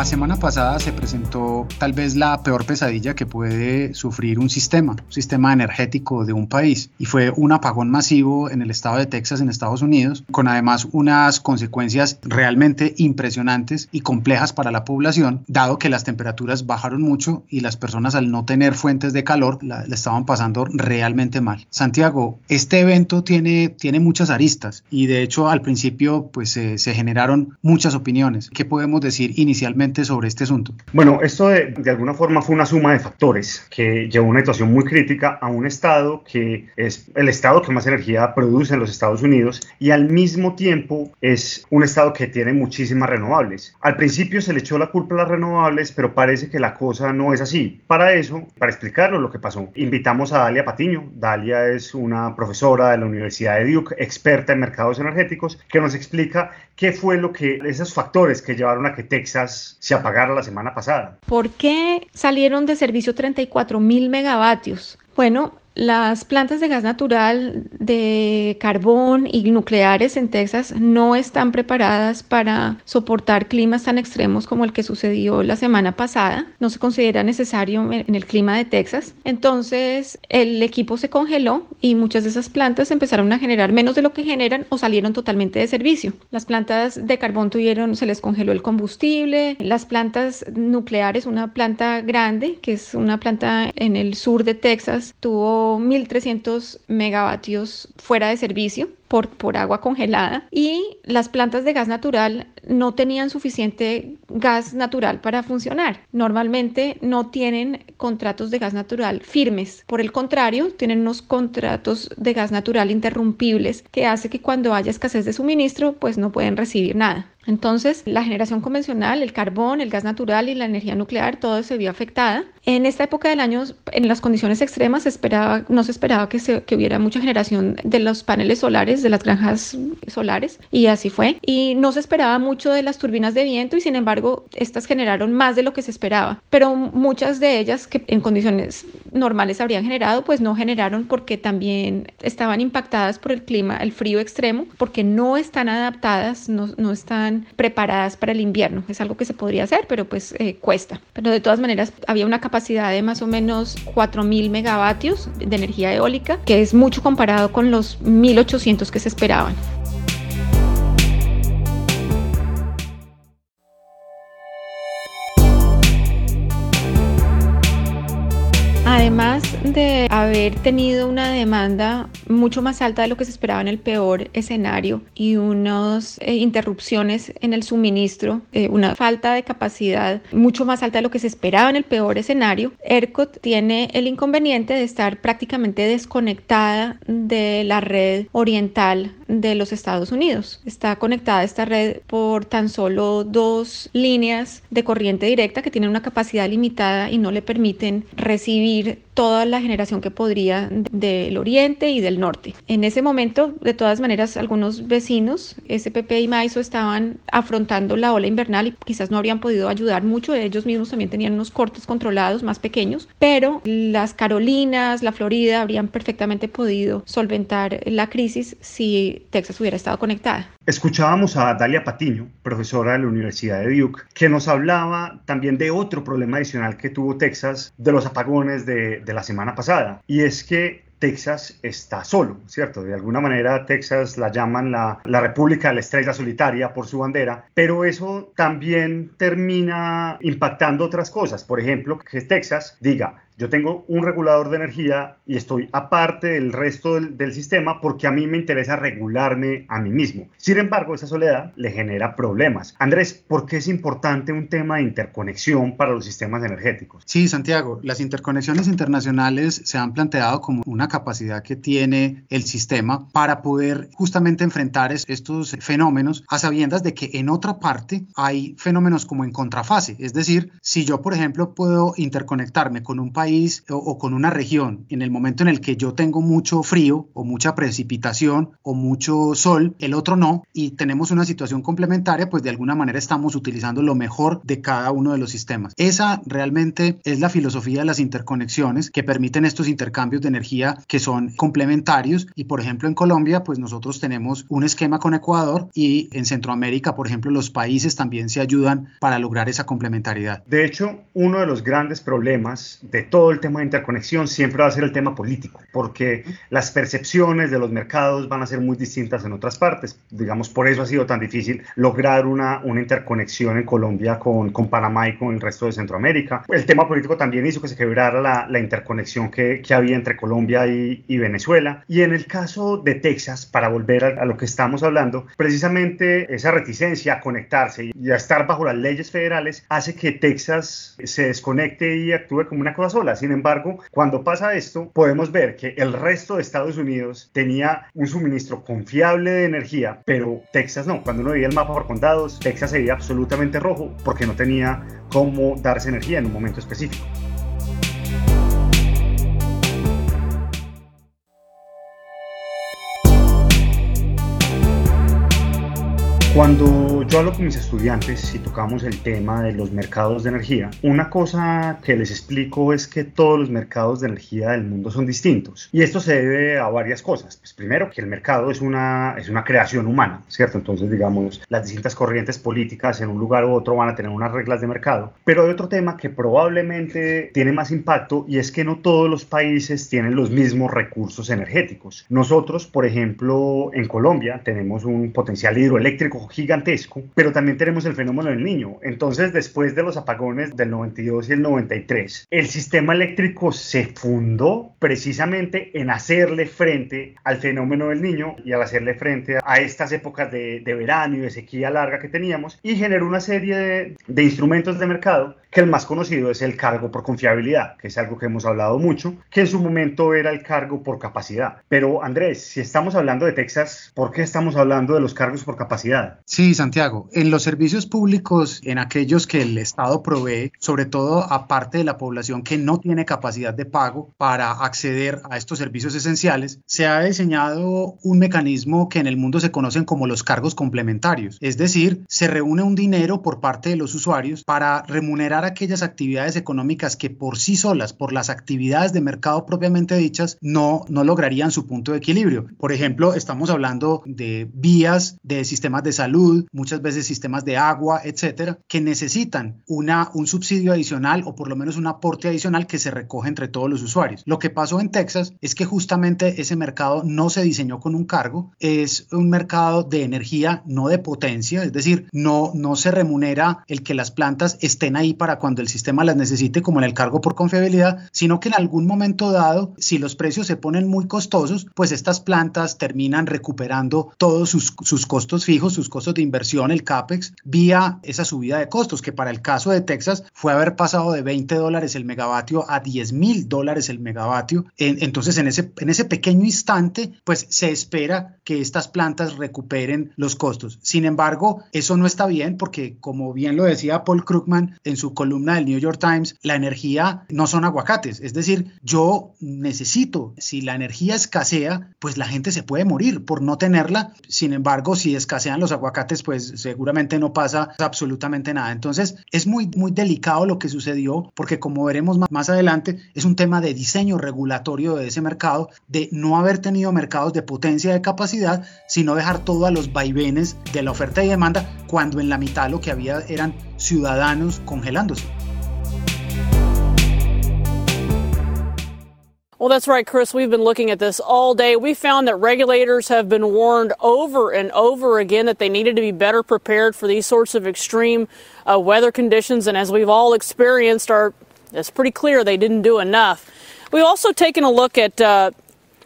La semana pasada se presentó tal vez la peor pesadilla que puede sufrir un sistema, un sistema energético de un país, y fue un apagón masivo en el estado de Texas, en Estados Unidos, con además unas consecuencias realmente impresionantes y complejas para la población, dado que las temperaturas bajaron mucho y las personas al no tener fuentes de calor la, estaban pasando realmente mal. Santiago, este evento tiene, tiene muchas aristas y de hecho al principio pues se generaron muchas opiniones. ¿Qué podemos decir inicialmente? Sobre este asunto? Bueno, esto de, de, alguna forma fue una suma de factores que llevó a una situación muy crítica a un estado que es el estado que más energía produce en los Estados Unidos y al mismo tiempo es un estado que tiene muchísimas renovables. Al principio se le echó la culpa a las renovables, pero parece que la cosa no es así. Para eso, para explicarlo lo que pasó, invitamos a Dalia Patiño. Dalia es una profesora de la Universidad de Duke, experta en mercados energéticos, que nos explica qué fue lo que esos factores que llevaron a que Texas se apagara la semana pasada. ¿Por qué salieron de servicio 34 mil megavatios? Bueno, las plantas de gas natural, de carbón y nucleares en Texas no están preparadas para soportar climas tan extremos como el que sucedió la semana pasada. No se considera necesario en el clima de Texas. Entonces el equipo se congeló y muchas de esas plantas empezaron a generar menos de lo que generan o salieron totalmente de servicio. Las plantas de carbón tuvieron, se les congeló el combustible. Las plantas nucleares, una planta grande, que es una planta en el sur de Texas, tuvo 1.300 megavatios fuera de servicio por, por agua congelada y las plantas de gas natural no tenían suficiente gas natural para funcionar. Normalmente no tienen contratos de gas natural firmes. Por el contrario, tienen unos contratos de gas natural interrumpibles que hace que cuando haya escasez de suministro, pues no pueden recibir nada. Entonces, la generación convencional, el carbón, el gas natural y la energía nuclear, todo se vio afectada. En esta época del año, en las condiciones extremas, esperaba, no se esperaba que, se, que hubiera mucha generación de los paneles solares, de las granjas solares, y así fue. Y no se esperaba mucho de las turbinas de viento y sin embargo, estas generaron más de lo que se esperaba. Pero muchas de ellas que en condiciones normales habrían generado, pues no generaron porque también estaban impactadas por el clima, el frío extremo, porque no están adaptadas, no, no están preparadas para el invierno. Es algo que se podría hacer, pero pues eh, cuesta. Pero de todas maneras, había una capacidad de más o menos 4.000 megavatios de energía eólica, que es mucho comparado con los 1.800 que se esperaban. Además de haber tenido una demanda mucho más alta de lo que se esperaba en el peor escenario y unas eh, interrupciones en el suministro, eh, una falta de capacidad mucho más alta de lo que se esperaba en el peor escenario, ERCOT tiene el inconveniente de estar prácticamente desconectada de la red oriental de los Estados Unidos. Está conectada esta red por tan solo dos líneas de corriente directa que tienen una capacidad limitada y no le permiten recibir toda la generación que podría del oriente y del norte. En ese momento, de todas maneras, algunos vecinos, SPP y Maiso, estaban afrontando la ola invernal y quizás no habrían podido ayudar mucho. Ellos mismos también tenían unos cortes controlados más pequeños, pero las Carolinas, la Florida habrían perfectamente podido solventar la crisis si Texas hubiera estado conectada. Escuchábamos a Dalia Patiño, profesora de la Universidad de Duke, que nos hablaba también de otro problema adicional que tuvo Texas de los apagones de, la semana pasada, y es que Texas está solo, ¿cierto? De alguna manera Texas la llaman la, la, República de la Estrella Solitaria por su bandera, pero eso también termina impactando otras cosas. Por ejemplo, que Texas diga, yo tengo un regulador de energía y estoy aparte del resto del, del sistema porque a mí me interesa regularme a mí mismo. Sin embargo, esa soledad le genera problemas. Andrés, ¿por qué es importante un tema de interconexión para los sistemas energéticos? Sí, Santiago, las interconexiones internacionales se han planteado como una capacidad que tiene el sistema para poder justamente enfrentar estos fenómenos a sabiendas de que en otra parte hay fenómenos como en contrafase. Es decir, si yo, por ejemplo, puedo interconectarme con un país o, o con una región en el momento en el que yo tengo mucho frío o mucha precipitación o mucho sol, el otro no, y tenemos una situación complementaria, pues de alguna manera estamos utilizando lo mejor de cada uno de los sistemas. Esa realmente es la filosofía de las interconexiones que permiten estos intercambios de energía que son complementarios y por ejemplo en Colombia pues nosotros tenemos un esquema con Ecuador y en Centroamérica por ejemplo los países también se ayudan para lograr esa complementariedad. De hecho, uno de los grandes problemas de todo el tema de interconexión siempre va a ser el tema político, porque las percepciones de los mercados van a ser muy distintas en otras partes. Digamos, por eso ha sido tan difícil lograr una, una interconexión en Colombia con, con Panamá y con el resto de Centroamérica. El tema político también hizo que se quebrara la, la interconexión que, que, había entre Colombia y, y, Venezuela. Y en el caso de Texas, para volver a, a, lo que estamos hablando, precisamente esa reticencia a conectarse y a estar bajo las leyes federales hace que Texas se desconecte y actúe como una cosa sola. Sin embargo, cuando pasa esto, podemos ver que el resto de Estados Unidos tenía un suministro confiable de energía, pero Texas no. Cuando uno veía el mapa por condados, Texas se veía absolutamente rojo porque no tenía cómo darse energía en un momento específico. Cuando yo hablo con mis estudiantes y tocamos el tema de los mercados de energía, una cosa que les explico es que todos los mercados de energía del mundo son distintos. Y esto se debe a varias cosas. Pues primero, que el mercado es una, es una creación humana, ¿cierto? Entonces, digamos, las distintas corrientes políticas en un lugar u otro van a tener unas reglas de mercado. Pero hay otro tema que probablemente tiene más impacto y es que no todos los países tienen los mismos recursos energéticos. Nosotros, por ejemplo, en Colombia tenemos un potencial hidroeléctrico gigantesco, pero también tenemos el fenómeno del niño. Entonces, después de los apagones del 92 y el 93, el sistema eléctrico se fundó precisamente en hacerle frente al fenómeno del niño y al hacerle frente a estas épocas de, verano y de sequía larga que teníamos y generó una serie de, de instrumentos de mercado que el más conocido es el cargo por confiabilidad, que es algo que hemos hablado mucho, que en su momento era el cargo por capacidad. Pero Andrés, si estamos hablando de Texas, ¿por qué estamos hablando de los cargos por capacidad? Sí, Santiago, en los servicios públicos, en aquellos que el Estado provee, sobre todo a parte de la población que no tiene capacidad de pago para acceder a estos servicios esenciales, se ha diseñado un mecanismo que en el mundo se conocen como los cargos complementarios. Es decir, se reúne un dinero por parte de los usuarios para remunerar aquellas actividades económicas que por sí solas, por las actividades de mercado propiamente dichas, no, no lograrían su punto de equilibrio. Por ejemplo, estamos hablando de vías, de sistemas de salud, muchas veces sistemas de agua, etcétera, que necesitan una, un subsidio adicional o por lo menos un aporte adicional que se recoge entre todos los usuarios. Lo que pasó en Texas es que justamente ese mercado no se diseñó con un cargo, es un mercado de energía, no de potencia, es decir, no, no se remunera el que las plantas estén ahí para cuando el sistema las necesite, como en el cargo por confiabilidad, sino que en algún momento dado, si los precios se ponen muy costosos, pues estas plantas terminan recuperando todos sus, sus costos fijos, sus costos de inversión, el CAPEX, vía esa subida de costos, que para el caso de Texas fue haber pasado de 20 dólares el megavatio a 10 mil dólares el megavatio. Entonces, en ese, en ese pequeño instante, pues se espera que estas plantas recuperen los costos. Sin embargo, eso no está bien porque, como bien lo decía Paul Krugman en su columna del New York Times, la energía no son aguacates. Es decir, yo necesito, si la energía escasea, pues la gente se puede morir por no tenerla. Sin embargo, si escasean los aguacates, pues seguramente no pasa absolutamente nada. Entonces, es muy, muy delicado lo que sucedió porque, como veremos más adelante, es un tema de diseño regulatorio de ese mercado, de no haber tenido mercados de potencia de capacidad, sino dejar todo a los vaivenes de la oferta y demanda, cuando en la mitad lo que había eran ciudadanos congelándose. Well, that's right, Chris. We've been looking at this all day. We found that regulators have been warned over and over again that they needed to be better prepared for these sorts of extreme uh, weather conditions. And as we've all experienced, our It's pretty clear they didn't do enough. We've also taken a look at uh,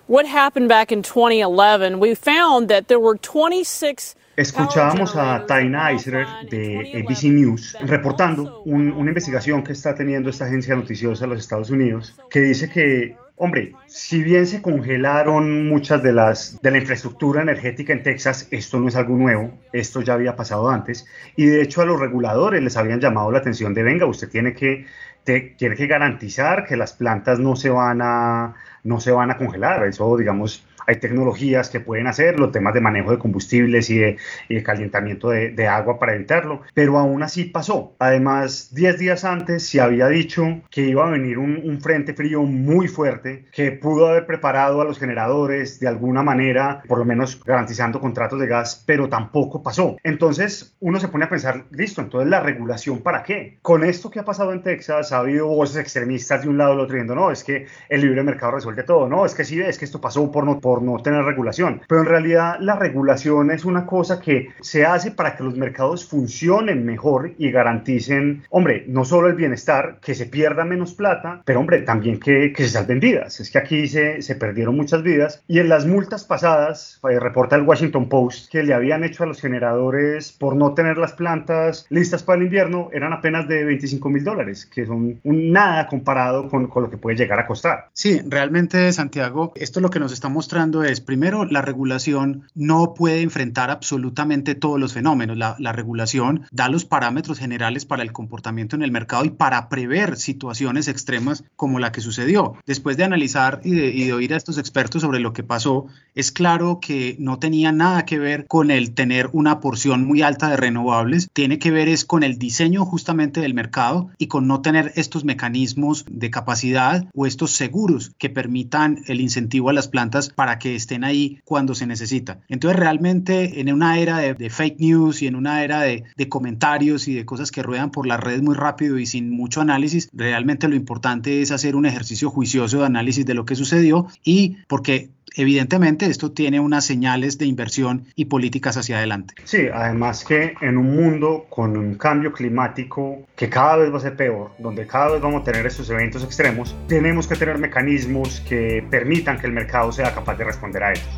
what happened back in 2011. We found that there were 26 Escuchábamos a Taina Eisler de ABC News reportando una investigación que está teniendo esta agencia noticiosa de los Estados Unidos que dice que Hombre, si bien se congelaron muchas de las de la infraestructura energética en Texas, esto no es algo nuevo, esto ya había pasado antes y de hecho a los reguladores les habían llamado la atención de venga, usted tiene que tiene que garantizar que las plantas no se van a no se van a congelar, eso digamos hay tecnologías que pueden hacerlo, temas de manejo de combustibles y de, calentamiento de, agua para evitarlo, pero aún así pasó. Además, 10 días antes se había dicho que iba a venir un, un, frente frío muy fuerte que pudo haber preparado a los generadores de alguna manera, por lo menos garantizando contratos de gas, pero tampoco pasó. Entonces uno se pone a pensar, listo, entonces la regulación para qué? Con esto que ha pasado en Texas, ha habido voces extremistas de un lado y del otro diciendo, no, es que el libre mercado resuelve todo, no, es que sí, es que esto pasó por no, por no tener regulación. Pero en realidad la regulación es una cosa que se hace para que los mercados funcionen mejor y garanticen, hombre, no solo el bienestar, que se pierda menos plata, pero hombre, también que, que se salven vidas. Es que aquí se, perdieron muchas vidas y en las multas pasadas, eh, reporta el Washington Post, que le habían hecho a los generadores por no tener las plantas listas para el invierno, eran apenas de 25 mil dólares, que son un nada comparado con, con lo que puede llegar a costar. Sí, realmente, Santiago, esto lo que nos está mostrando es, primero, la regulación no puede enfrentar absolutamente todos los fenómenos. La, regulación da los parámetros generales para el comportamiento en el mercado y para prever situaciones extremas como la que sucedió. Después de analizar y de, y de oír a estos expertos sobre lo que pasó, es claro que no tenía nada que ver con el tener una porción muy alta de renovables, tiene que ver es con el diseño justamente del mercado y con no tener estos mecanismos de capacidad o estos seguros que permitan el incentivo a las plantas para que estén ahí cuando se necesita. Entonces realmente en una era de, fake news y en una era de, de, comentarios y de cosas que ruedan por las redes muy rápido y sin mucho análisis, realmente lo importante es hacer un ejercicio juicioso de análisis de lo que sucedió y porque evidentemente esto tiene unas señales de inversión y políticas hacia adelante. Sí, además que en un mundo con un cambio climático que cada vez va a ser peor, donde cada vez vamos a tener estos eventos extremos, tenemos que tener mecanismos que permitan que el mercado sea capaz de responder a ellos.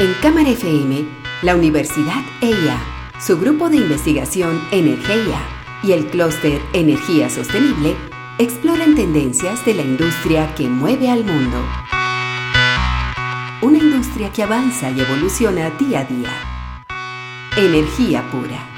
En Cámara FM, la Universidad EIA, su grupo de investigación Energía y el clúster Energía Sostenible exploran tendencias de la industria que mueve al mundo. Una industria que avanza y evoluciona día a día. Energía pura.